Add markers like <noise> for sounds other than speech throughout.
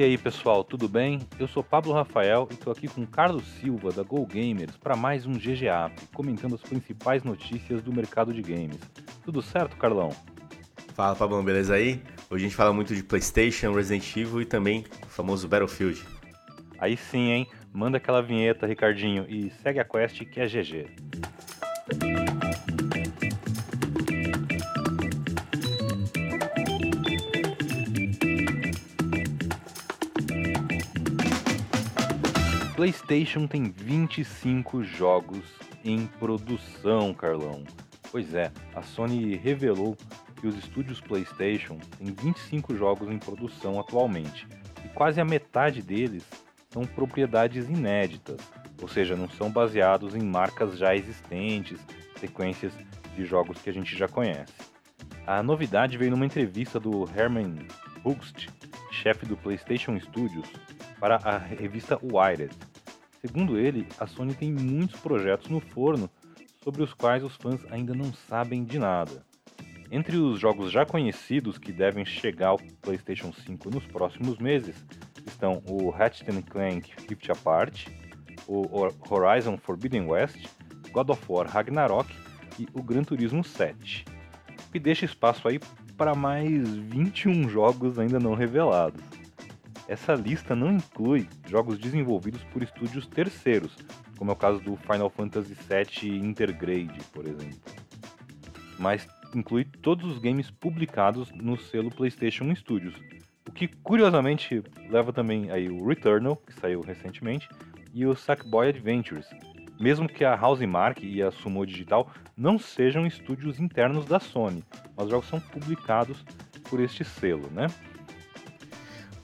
E aí pessoal, tudo bem? Eu sou Pablo Rafael e estou aqui com Carlos Silva da Go Gamers para mais um GGAP, comentando as principais notícias do mercado de games. Tudo certo, Carlão? Fala Pablo, beleza aí? Hoje a gente fala muito de PlayStation, Resident Evil e também o famoso Battlefield. Aí sim, hein? Manda aquela vinheta, Ricardinho, e segue a quest que é GG. PlayStation tem 25 jogos em produção, Carlão. Pois é, a Sony revelou que os estúdios PlayStation têm 25 jogos em produção atualmente, e quase a metade deles são propriedades inéditas, ou seja, não são baseados em marcas já existentes, sequências de jogos que a gente já conhece. A novidade veio numa entrevista do Herman Hugst, chefe do PlayStation Studios, para a revista Wired. Segundo ele, a Sony tem muitos projetos no forno sobre os quais os fãs ainda não sabem de nada. Entre os jogos já conhecidos que devem chegar ao PlayStation 5 nos próximos meses estão o Ratchet Clank Rift Apart, o Horizon Forbidden West, God of War Ragnarok e o Gran Turismo 7. E deixa espaço aí para mais 21 jogos ainda não revelados. Essa lista não inclui jogos desenvolvidos por estúdios terceiros, como é o caso do Final Fantasy VII Intergrade, por exemplo. Mas inclui todos os games publicados no selo PlayStation Studios, o que curiosamente leva também aí o Returnal, que saiu recentemente, e o Sackboy Adventures, mesmo que a Housemark e a Sumo Digital não sejam estúdios internos da Sony, mas os jogos são publicados por este selo, né?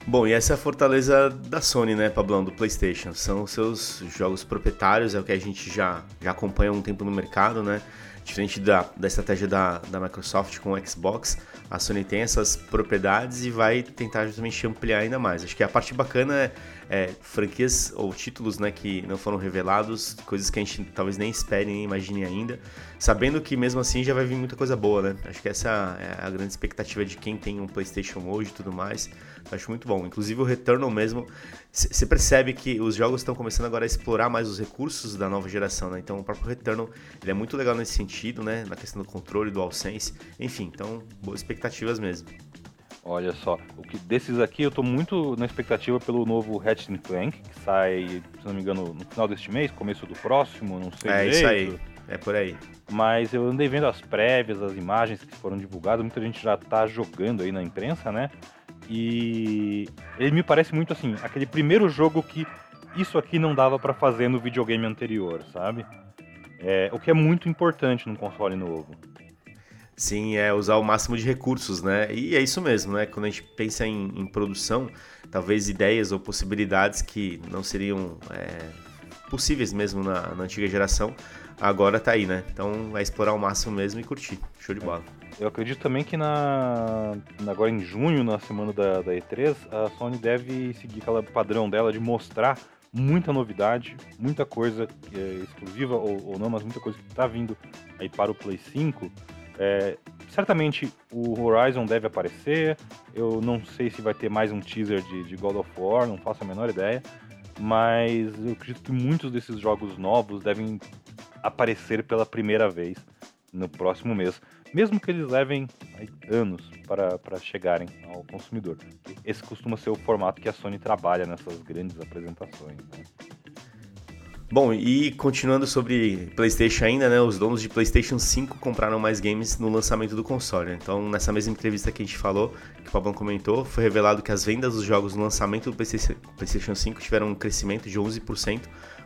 Bom, e essa é a fortaleza da Sony, né, Pablão, do PlayStation. São seus jogos proprietários, é o que a gente já, já acompanha há um tempo no mercado, né? Diferente da, da estratégia da, da Microsoft com o Xbox, a Sony tem essas propriedades e vai tentar justamente ampliar ainda mais. Acho que a parte bacana é, é franquias ou títulos né, que não foram revelados, coisas que a gente talvez nem espere nem imagine ainda, sabendo que mesmo assim já vai vir muita coisa boa, né? Acho que essa é a grande expectativa de quem tem um PlayStation hoje e tudo mais. Acho muito bom. Inclusive o Returnal mesmo, você percebe que os jogos estão começando agora a explorar mais os recursos da nova geração, né? Então o próprio Returnal ele é muito legal nesse sentido, né? Na questão do controle, do AllSense. Enfim, então boas expectativas mesmo. Olha só, o que desses aqui eu tô muito na expectativa pelo novo Ratchet Clank, que sai, se não me engano, no final deste mês, começo do próximo, não sei É direito. isso aí. É por aí. Mas eu andei vendo as prévias, as imagens que foram divulgadas, muita gente já tá jogando aí na imprensa, né? E ele me parece muito assim, aquele primeiro jogo que isso aqui não dava para fazer no videogame anterior, sabe? É, o que é muito importante num console novo. Sim, é usar o máximo de recursos, né? E é isso mesmo, né? Quando a gente pensa em, em produção, talvez ideias ou possibilidades que não seriam é, possíveis mesmo na, na, antiga geração, agora tá aí, né? Então é explorar o máximo mesmo e curtir. Show de bola. Eu acredito também que na agora em junho, na semana da, da E3, a Sony deve seguir aquela padrão dela de mostrar muita novidade, muita coisa é, exclusiva ou, ou, não, mas muita coisa que está vindo aí para o Play 5 é, certamente o Horizon deve aparecer. Eu não sei se vai ter mais um teaser de, de, God of War, não faço a menor ideia. Mas eu acredito que muitos desses jogos novos devem aparecer pela primeira vez no próximo mês. Mesmo que eles levem anos para, para chegarem ao consumidor. Esse costuma ser o formato que a Sony trabalha nessas grandes apresentações. Né? Bom, e continuando sobre PlayStation ainda, né? Os donos de PlayStation 5 compraram mais games no lançamento do console. Então, nessa mesma entrevista que a gente falou, que o Pablo comentou, foi revelado que as vendas dos jogos no lançamento do PlayStation 5 tiveram um crescimento de 11%,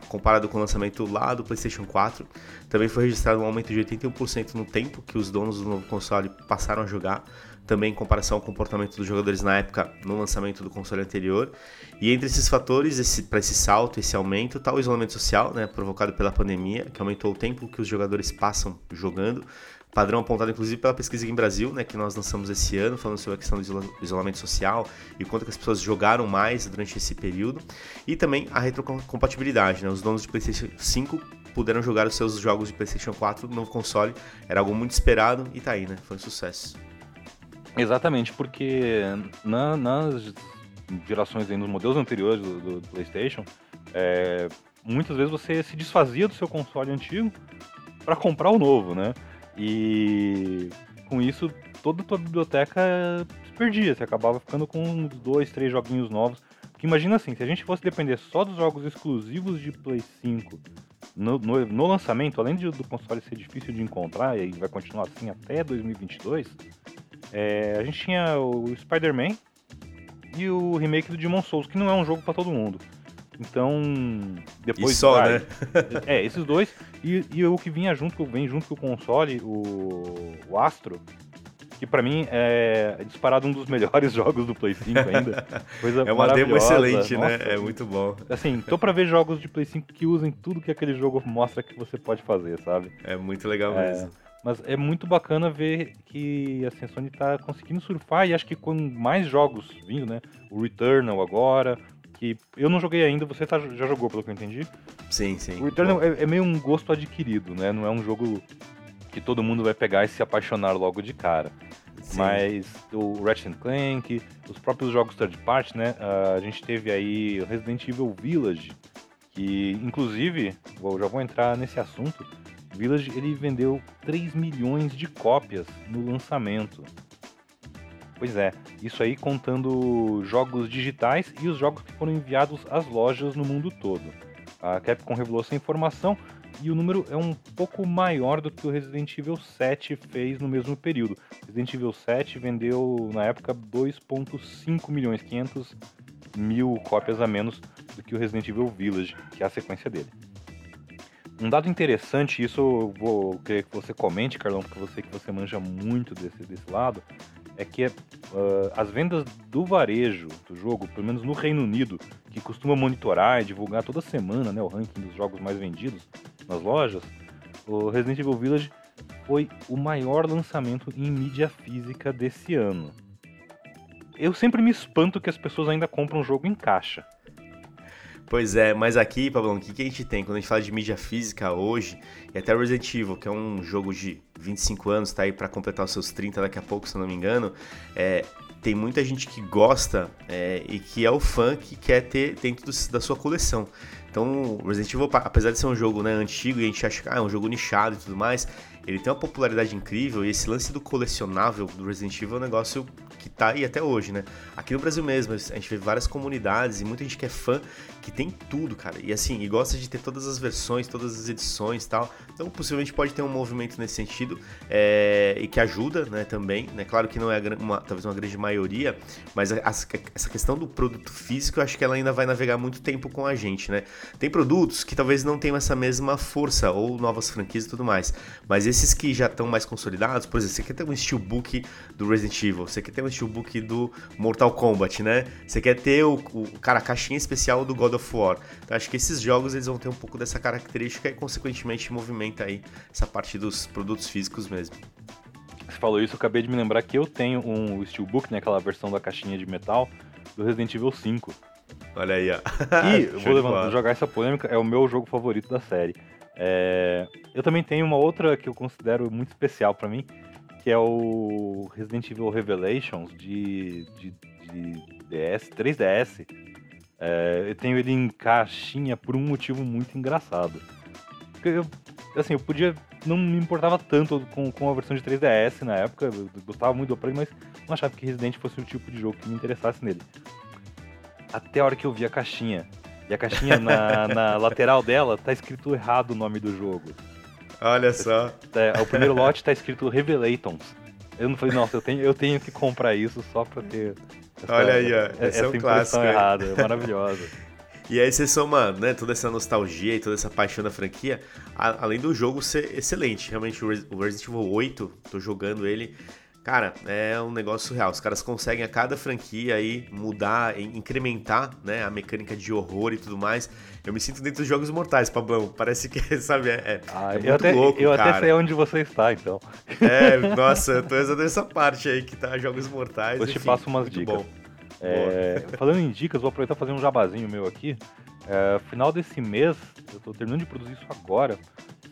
comparado com o lançamento lá do PlayStation 4. Também foi registrado um aumento de 81% no tempo que os donos do novo console passaram a jogar também em comparação ao comportamento dos jogadores na época no lançamento do console anterior. E entre esses fatores, esse, para esse salto, esse aumento, está o isolamento social, né, provocado pela pandemia, que aumentou o tempo que os jogadores passam jogando. Padrão apontado inclusive pela pesquisa em Brasil, né, que nós lançamos esse ano, falando sobre a questão do isolamento social e quanto que as pessoas jogaram mais durante esse período. E também a retrocompatibilidade, né, os donos de PlayStation 5 puderam jogar os seus jogos de PlayStation 4 no console, era algo muito esperado e tá aí, né, foi um sucesso. Exatamente, porque na, nas gerações nos modelos anteriores do, do, do PlayStation, é, muitas vezes você se desfazia do seu console antigo para comprar o novo, né? E com isso toda a tua biblioteca se perdia, você acabava ficando com uns dois, três joguinhos novos. Porque imagina assim, se a gente fosse depender só dos jogos exclusivos de Play 5 no, no, no lançamento, além de, do console ser difícil de encontrar, e vai continuar assim até 2022, é, a gente tinha o Spider-Man e o remake do Demon Souls, que não é um jogo para todo mundo. Então, depois. E só, né? é, esses dois. E, e, o que vinha junto, vem junto com o console, o, o Astro, que para mim é disparado um dos melhores <laughs> jogos do Play 5 ainda. Coisa é uma demo excelente, né? Nossa, né? É muito bom. Assim, tô para ver jogos de Play 5 que usem tudo que aquele jogo mostra que você pode fazer, sabe? É muito legal é, mesmo. Mas é muito bacana ver que assim, a Sony tá conseguindo surfar e acho que com mais jogos vindo, né? O Returnal agora, que eu não joguei ainda, você tá, já jogou, pelo que eu entendi. Sim, sim. O Returnal é, é, meio um gosto adquirido, né? Não é um jogo que todo mundo vai pegar e se apaixonar logo de cara. Sim. Mas o Ratchet Clank, os próprios jogos third party, né? Uh, a gente teve aí Resident Evil Village, que inclusive, eu já vou entrar nesse assunto, Village ele vendeu 3 milhões de cópias no lançamento. Pois é, isso aí contando jogos digitais e os jogos que foram enviados às lojas no mundo todo. A Capcom revelou essa informação e o número é um pouco maior do que o Resident Evil 7 fez no mesmo período. Resident Evil 7 vendeu na época 2.5 milhões, 500 mil cópias a menos do que o Resident Evil Village, que é a sequência dele. Um dado interessante, isso eu vou querer que você comente, Carlão, porque você que você manja muito desse, desse lado, é que uh, as vendas do varejo do jogo, pelo menos no Reino Unido, que costuma monitorar e divulgar toda semana né, o ranking dos jogos mais vendidos nas lojas, o Resident Evil Village foi o maior lançamento em mídia física desse ano. Eu sempre me espanto que as pessoas ainda compram o jogo em caixa. Pois é, mas aqui, Pablão, o que, que a gente tem? Quando a gente fala de mídia física hoje, e até Resident Evil, que é um jogo de 25 anos, tá aí para completar os seus 30 daqui a pouco, se eu não me engano, é, tem muita gente que gosta é, e que é o fã que quer ter dentro do, da sua coleção. Então, Resident Evil, apesar de ser um jogo né, antigo e a gente acha que ah, é um jogo nichado e tudo mais, ele tem uma popularidade incrível e esse lance do colecionável do Resident Evil é um negócio que tá aí até hoje, né? Aqui no Brasil mesmo, a gente vê várias comunidades e muita gente que é fã que tem tudo, cara. E assim, e gosta de ter todas as versões, todas as edições e tal. Então, possivelmente pode ter um movimento nesse sentido é, e que ajuda, né, também. Né? Claro que não é uma, talvez uma grande maioria, mas a, a, essa questão do produto físico, eu acho que ela ainda vai navegar muito tempo com a gente, né? Tem produtos que talvez não tenham essa mesma força ou novas franquias e tudo mais, mas esses que já estão mais consolidados, por exemplo, você quer ter um steelbook do Resident Evil, você quer ter um steelbook do Mortal Kombat, né? Você quer ter o, o cara, a caixinha especial do God of War. Então acho que esses jogos eles vão ter um pouco dessa característica e consequentemente movimenta aí essa parte dos produtos físicos mesmo. Você falou isso, eu acabei de me lembrar que eu tenho um steelbook, né, aquela versão da caixinha de metal do Resident Evil 5. Olha aí, ó. E <laughs> vou levantar, jogar essa polêmica, é o meu jogo favorito da série. É... Eu também tenho uma outra que eu considero muito especial para mim, que é o Resident Evil Revelations de, de, de DS, 3DS. É, eu tenho ele em caixinha por um motivo muito engraçado. Eu, assim, eu podia. Não me importava tanto com, com a versão de 3DS na época, eu gostava muito do Play, mas não achava que Resident fosse o tipo de jogo que me interessasse nele. Até a hora que eu vi a caixinha. E a caixinha na, na <laughs> lateral dela tá escrito errado o nome do jogo. Olha só. É, o primeiro lote tá escrito Revelations. Eu não falei, nossa, eu tenho, eu tenho que comprar isso só pra ter. Essa, Olha aí, ó. Esse é um clássico. errada, é maravilhosa. <laughs> E aí você soma né, toda essa nostalgia e toda essa paixão da franquia, a, além do jogo ser excelente. Realmente, o Resident Evil 8, tô jogando ele, Cara, é um negócio surreal. Os caras conseguem a cada franquia aí mudar, incrementar né, a mecânica de horror e tudo mais. Eu me sinto dentro dos Jogos Mortais, Pablão. Parece que, <laughs> sabe, é, é, ah, é muito eu até, louco, Eu cara. até sei onde você está, então. É, nossa, eu tô exatamente nessa parte aí que tá Jogos Mortais. Eu te passo umas dicas. Bom. É, falando em dicas, vou aproveitar e fazer um jabazinho meu aqui. É, final desse mês, eu tô terminando de produzir isso agora,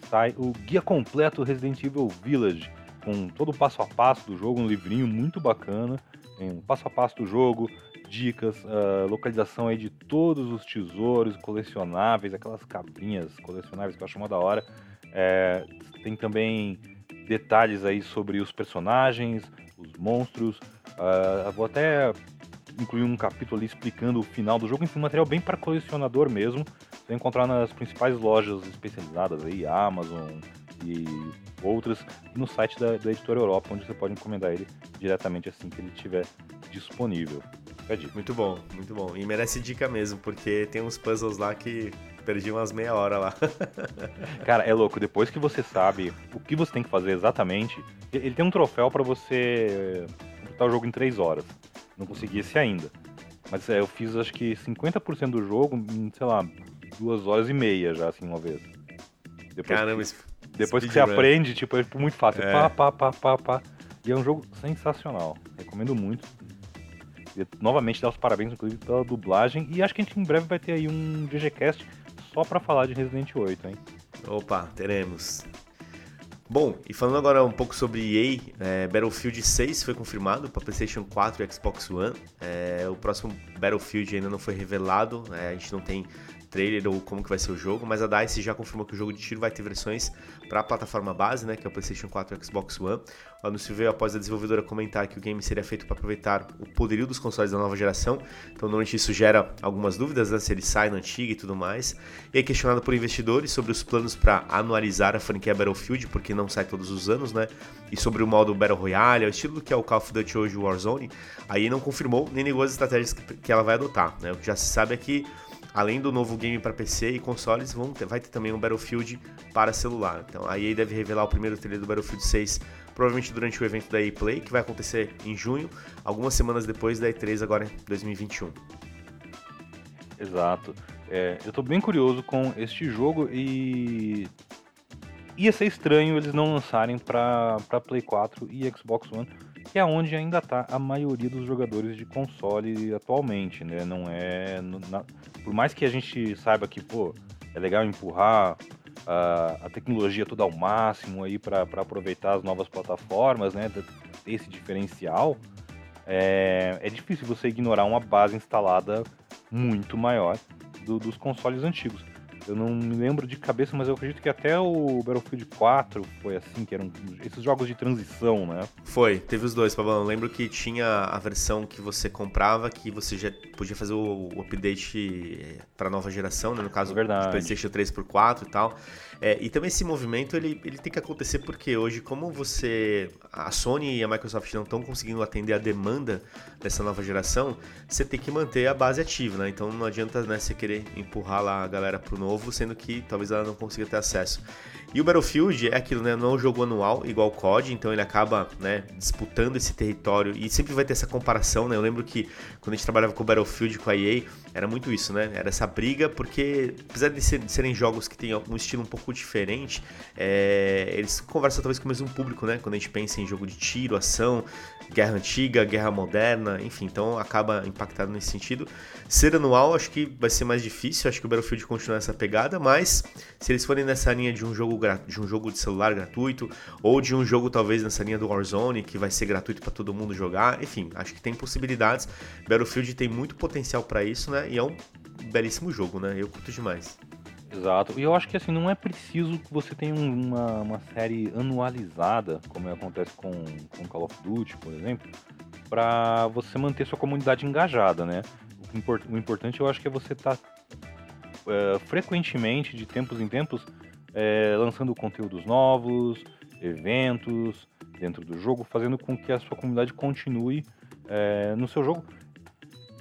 sai o guia completo Resident Evil Village com todo o passo a passo do jogo, um livrinho muito bacana. Tem um passo a passo do jogo, dicas, uh, localização aí de todos os tesouros colecionáveis, aquelas cabrinhas colecionáveis que eu acho uma da hora. É, tem também detalhes aí sobre os personagens, os monstros. Uh, vou até incluir um capítulo ali explicando o final do jogo. Enfim, um material bem para colecionador mesmo. Você encontrar nas principais lojas especializadas aí, Amazon e outras, no site da, da Editora Europa, onde você pode encomendar ele diretamente assim que ele estiver disponível. Muito bom, muito bom. E merece dica mesmo, porque tem uns puzzles lá que perdi umas meia hora lá. <laughs> Cara, é louco. Depois que você sabe o que você tem que fazer exatamente, ele tem um troféu para você completar o jogo em 3 horas. Não consegui esse ainda. Mas é, eu fiz acho que 50% do jogo em, sei lá, duas horas e meia já, assim, uma vez. Depois Caramba, que, Depois que você run. aprende, tipo, é muito fácil. É. Pá, pá, pá, pá, pá. E é um jogo sensacional. Recomendo muito. E, novamente, dar os parabéns, inclusive, pela dublagem. E acho que a gente em breve vai ter aí um GGCast só para falar de Resident 8, hein? Opa, teremos. Bom, e falando agora um pouco sobre EA, é, Battlefield 6 foi confirmado para PlayStation 4 e Xbox One. É, o próximo Battlefield ainda não foi revelado, é, a gente não tem trailer ou como que vai ser o jogo, mas a DICE já confirmou que o jogo de tiro vai ter versões para a plataforma base, né, que é o PlayStation 4 e Xbox One. O anúncio veio após a desenvolvedora comentar que o game seria feito para aproveitar o poderio dos consoles da nova geração, então normalmente isso gera algumas dúvidas, né, se ele sai na antiga e tudo mais. E é questionado por investidores sobre os planos para anualizar a franquia Battlefield, porque não sai todos os anos, né, e sobre o modo Battle Royale, o estilo que é o Call of Duty hoje, Warzone, aí não confirmou nem negou as estratégias que ela vai adotar, né, o que já se sabe é que além do novo game para PC e consoles, vão ter, vai ter também um Battlefield para celular. Então a EA deve revelar o primeiro trailer do Battlefield 6 provavelmente durante o evento da EA Play, que vai acontecer em junho, algumas semanas depois da E3 agora em 2021. Exato. É, eu estou bem curioso com este jogo e ia ser estranho eles não lançarem para Play 4 e Xbox One que é onde ainda está a maioria dos jogadores de console atualmente, né? Não é. Na, por mais que a gente saiba que, pô, é legal empurrar a, a tecnologia toda ao máximo aí para aproveitar as novas plataformas, né? Esse diferencial, é, é difícil você ignorar uma base instalada muito maior do, dos consoles antigos. Eu não me lembro de cabeça, mas eu acredito que até o Battlefield 4 foi assim, que eram esses jogos de transição, né? Foi, teve os dois, Pablo. Eu lembro que tinha a versão que você comprava, que você já podia fazer o, update para nova geração, né? No caso, Verdade. PlayStation 3 por 4 e tal. É, e também esse movimento ele, ele tem que acontecer porque hoje, como você. A Sony e a Microsoft não estão conseguindo atender a demanda dessa nova geração, você tem que manter a base ativa, né? Então não adianta né, você querer empurrar lá a galera pro novo, sendo que talvez ela não consiga ter acesso. E o Battlefield é aquilo, né? Não é um jogo anual igual o COD, então ele acaba né, disputando esse território e sempre vai ter essa comparação, né? Eu lembro que quando a gente trabalhava com o Battlefield, com a EA, era muito isso, né? Era essa briga, porque apesar de, ser, de serem jogos que têm um estilo um pouco diferente, é, eles conversam talvez com o mesmo público, né? Quando a gente pensa em jogo de tiro, ação, guerra antiga, guerra moderna, enfim, então acaba impactado nesse sentido. Ser anual, acho que vai ser mais difícil, acho que o Battlefield continua essa pegada, mas se eles forem nessa linha de um jogo de um jogo de celular gratuito ou de um jogo talvez nessa linha do Warzone que vai ser gratuito para todo mundo jogar, enfim, acho que tem possibilidades. Battlefield tem muito potencial para isso, né? E é um belíssimo jogo, né? Eu curto demais. Exato. E eu acho que assim, não é preciso que você tenha uma, uma série anualizada, como acontece com, com Call of Duty, por exemplo, para você manter sua comunidade engajada, né? O, import, o importante eu acho que é você estar tá, é, frequentemente, de tempos em tempos, é, lançando conteúdos novos, eventos dentro do jogo, fazendo com que a sua comunidade continue é, no seu jogo.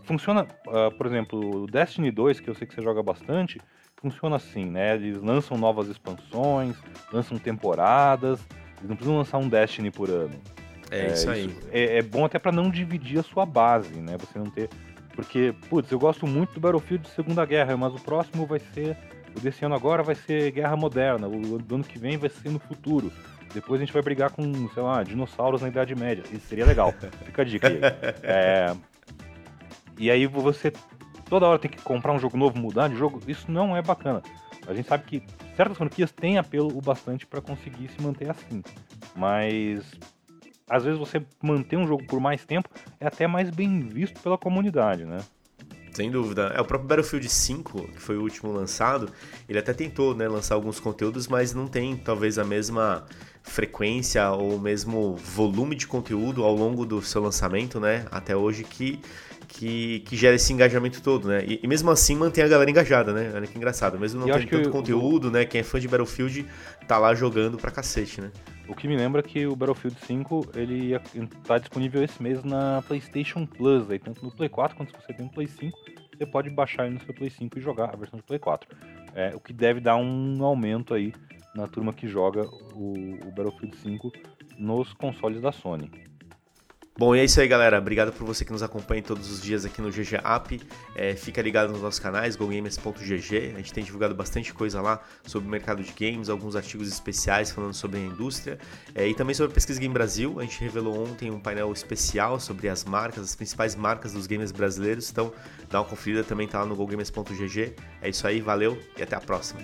Funciona, uh, por exemplo, o Destiny 2, que eu sei que você joga bastante, funciona assim, né? Eles lançam novas expansões, lançam temporadas, eles não precisam lançar um Destiny por ano. É, é isso aí. Isso é, é, bom até para não dividir a sua base, né? Você não ter. Porque, putz, eu gosto muito do Battlefield de Segunda Guerra, mas o próximo vai ser. O desse ano agora vai ser Guerra Moderna, o do ano que vem vai ser no futuro. Depois a gente vai brigar com, sei lá, dinossauros na Idade Média. Isso seria legal. <laughs> Fica a dica aí. É... E aí você toda hora tem que comprar um jogo novo, mudar de jogo, isso não é bacana. A gente sabe que certas franquias têm apelo o bastante para conseguir se manter assim. Mas às vezes você manter um jogo por mais tempo é até mais bem visto pela comunidade, né? Sem dúvida. É o próprio Battlefield 5, que foi o último lançado, ele até tentou né, lançar alguns conteúdos, mas não tem talvez a mesma frequência ou o mesmo volume de conteúdo ao longo do seu lançamento, né? Até hoje que que, que gera esse engajamento todo, né? E, e, mesmo assim mantém a galera engajada, né? Olha que engraçado. Mesmo não tendo tanto conteúdo, né? Quem é fã de Battlefield tá lá jogando pra cacete, né? O que me lembra que o Battlefield 5 ele tá disponível esse mês na PlayStation Plus, aí tanto no Play 4 quanto se você tem um Play 5, você pode baixar ele no seu Play 5 e jogar a versão de Play 4. É, o que deve dar um aumento aí na turma que joga o, o Battlefield 5 nos consoles da Sony. Bom, e é isso aí, galera. Obrigado por você que nos acompanha todos os dias aqui no GG App. É, fica ligado nos nossos canais, gogamers.gg. A gente tem divulgado bastante coisa lá sobre o mercado de games, alguns artigos especiais falando sobre a indústria é, e também sobre a Pesquisa Game Brasil. A gente revelou ontem um painel especial sobre as marcas, as principais marcas dos games brasileiros. Então, dá uma conferida também, tá lá no gogamers.gg. É isso aí, valeu e até a próxima.